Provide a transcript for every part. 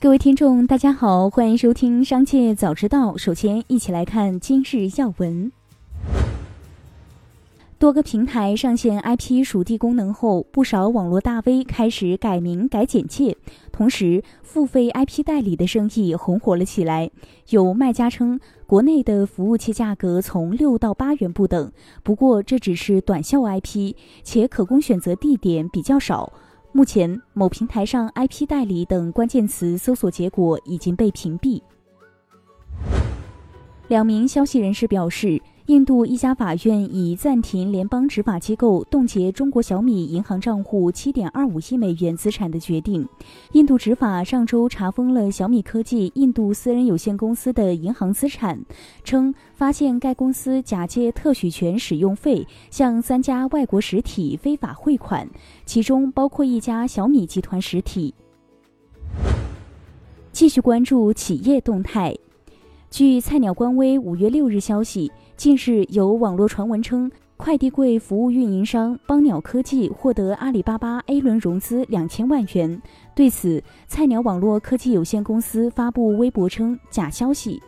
各位听众，大家好，欢迎收听《商界早知道》。首先，一起来看今日要闻。多个平台上线 IP 属地功能后，不少网络大 V 开始改名改简介，同时付费 IP 代理的生意红火了起来。有卖家称，国内的服务器价格从六到八元不等，不过这只是短效 IP，且可供选择地点比较少。目前，某平台上 IP 代理等关键词搜索结果已经被屏蔽。两名消息人士表示。印度一家法院已暂停联邦执法机构冻结中国小米银行账户七点二五亿美元资产的决定。印度执法上周查封了小米科技印度私人有限公司的银行资产，称发现该公司假借特许权使用费向三家外国实体非法汇款，其中包括一家小米集团实体。继续关注企业动态。据菜鸟官微五月六日消息。近日有网络传闻称，快递柜服务运营商邦鸟科技获得阿里巴巴 A 轮融资两千万元。对此，菜鸟网络科技有限公司发布微博称假消息。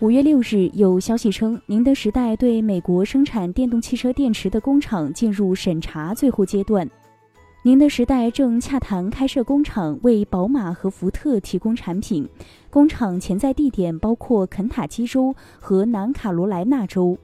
五月六日有消息称，宁德时代对美国生产电动汽车电池的工厂进入审查最后阶段。宁德时代正洽谈开设工厂，为宝马和福特提供产品。工厂潜在地点包括肯塔基州和南卡罗来纳州。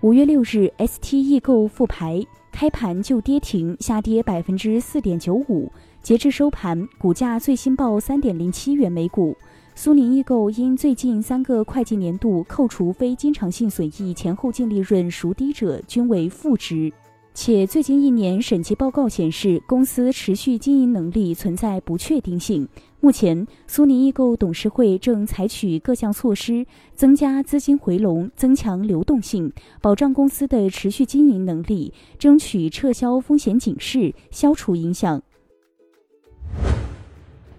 五月六日，ST 易购复牌，开盘就跌停，下跌百分之四点九五。截至收盘，股价最新报三点零七元每股。苏宁易购因最近三个会计年度扣除非经常性损益前后净利润孰低者均为负值。且最近一年审计报告显示，公司持续经营能力存在不确定性。目前，苏宁易购董事会正采取各项措施，增加资金回笼，增强流动性，保障公司的持续经营能力，争取撤销风险警示，消除影响。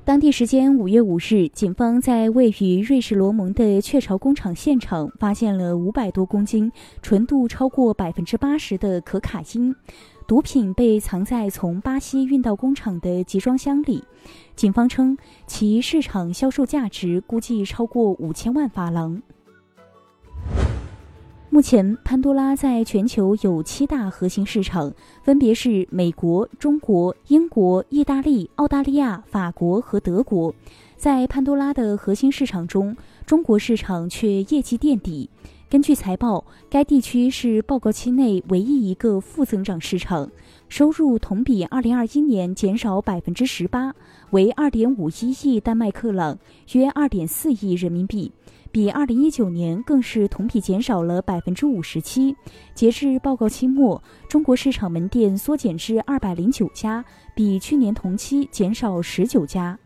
当地时间五月五日，警方在位于瑞士罗蒙的雀巢工厂现场发现了五百多公斤、纯度超过百分之八十的可卡因，毒品被藏在从巴西运到工厂的集装箱里。警方称，其市场销售价值估计超过五千万法郎。目前，潘多拉在全球有七大核心市场，分别是美国、中国、英国、意大利、澳大利亚、法国和德国。在潘多拉的核心市场中，中国市场却业绩垫底。根据财报，该地区是报告期内唯一一个负增长市场，收入同比二零二一年减少百分之十八，为二点五一亿丹麦克朗，约二点四亿人民币。比二零一九年更是同比减少了百分之五十七。截至报告期末，中国市场门店缩减至二百零九家，比去年同期减少十九家。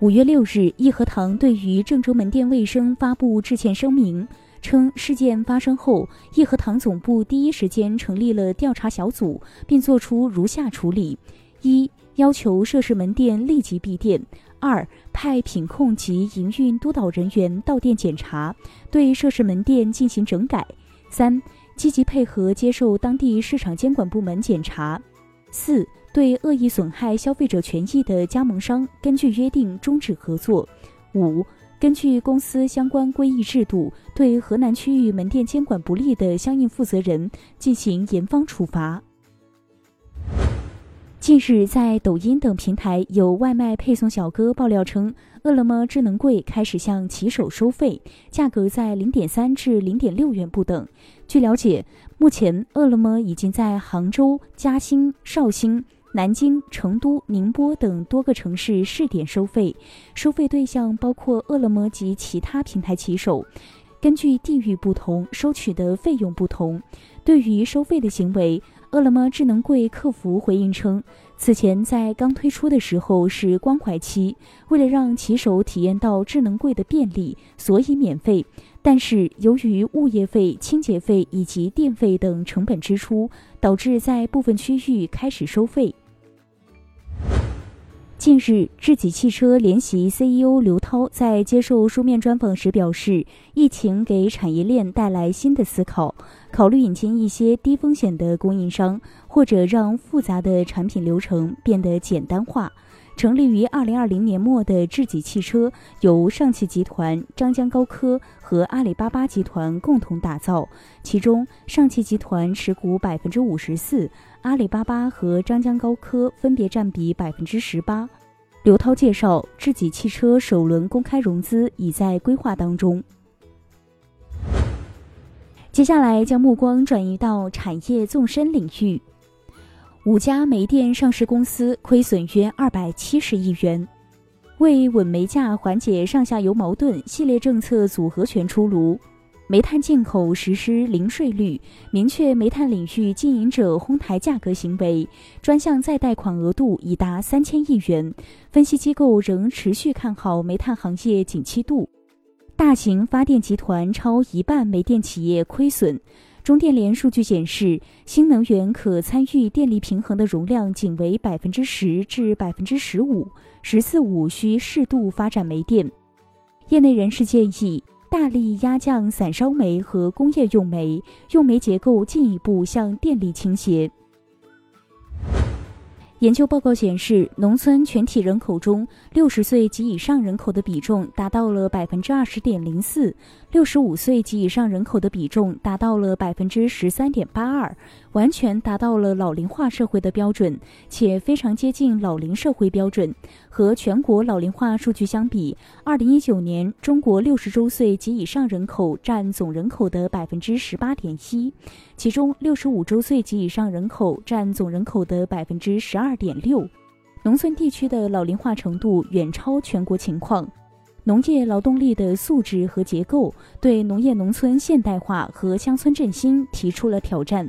五月六日，益禾堂对于郑州门店卫生发布致歉声明，称事件发生后，益禾堂总部第一时间成立了调查小组，并作出如下处理：一、要求涉事门店立即闭店。二、派品控及营运督导人员到店检查，对涉事门店进行整改。三、积极配合接受当地市场监管部门检查。四、对恶意损害消费者权益的加盟商，根据约定终止合作。五、根据公司相关规议制度，对河南区域门店监管不力的相应负责人进行严方处罚。近日，在抖音等平台，有外卖配送小哥爆料称，饿了么智能柜开始向骑手收费，价格在零点三至零点六元不等。据了解，目前饿了么已经在杭州、嘉兴、绍兴、南京、成都、宁波等多个城市试点收费，收费对象包括饿了么及其他平台骑手。根据地域不同，收取的费用不同。对于收费的行为，饿了么智能柜客服回应称，此前在刚推出的时候是关怀期，为了让骑手体验到智能柜的便利，所以免费。但是由于物业费、清洁费以及电费等成本支出，导致在部分区域开始收费。近日，智己汽车联席 CEO 刘涛在接受书面专访时表示，疫情给产业链带来新的思考，考虑引进一些低风险的供应商，或者让复杂的产品流程变得简单化。成立于二零二零年末的智己汽车，由上汽集团、张江高科和阿里巴巴集团共同打造。其中，上汽集团持股百分之五十四，阿里巴巴和张江高科分别占比百分之十八。刘涛介绍，智己汽车首轮公开融资已在规划当中。接下来，将目光转移到产业纵深领域。五家煤电上市公司亏损约二百七十亿元。为稳煤价、缓解上下游矛盾，系列政策组合拳出炉。煤炭进口实施零税率，明确煤炭领域经营者哄抬价格行为，专项再贷款额度已达三千亿元。分析机构仍持续看好煤炭行业景气度。大型发电集团超一半煤电企业亏损。中电联数据显示，新能源可参与电力平衡的容量仅为百分之十至百分之十五，“十四五”需适度发展煤电。业内人士建议，大力压降散烧煤和工业用煤，用煤结构进一步向电力倾斜。研究报告显示，农村全体人口中，六十岁及以上人口的比重达到了百分之二十点零四，六十五岁及以上人口的比重达到了百分之十三点八二，完全达到了老龄化社会的标准，且非常接近老龄社会标准。和全国老龄化数据相比，二零一九年中国六十周岁及以上人口占总人口的百分之十八点一，其中六十五周岁及以上人口占总人口的百分之十二二点六。农村地区的老龄化程度远超全国情况，农业劳动力的素质和结构对农业农村现代化和乡村振兴提出了挑战。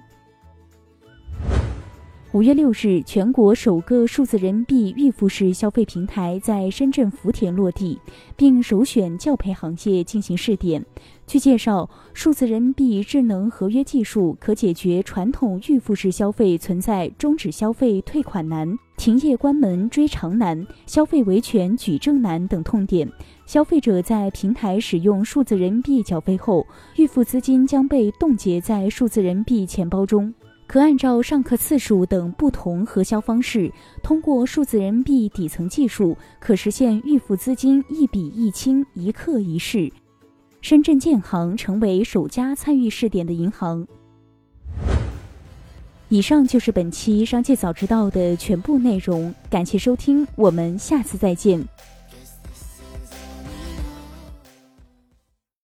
五月六日，全国首个数字人民币预付式消费平台在深圳福田落地，并首选教培行业进行试点。据介绍，数字人民币智能合约技术可解决传统预付式消费存在终止消费退款难、停业关门追偿难、消费维权举证难等痛点。消费者在平台使用数字人民币缴费后，预付资金将被冻结在数字人民币钱包中。可按照上课次数等不同核销方式，通过数字人民币底层技术，可实现预付资金一笔一清、一刻一式。深圳建行成为首家参与试点的银行。以上就是本期《商界早知道》的全部内容，感谢收听，我们下次再见。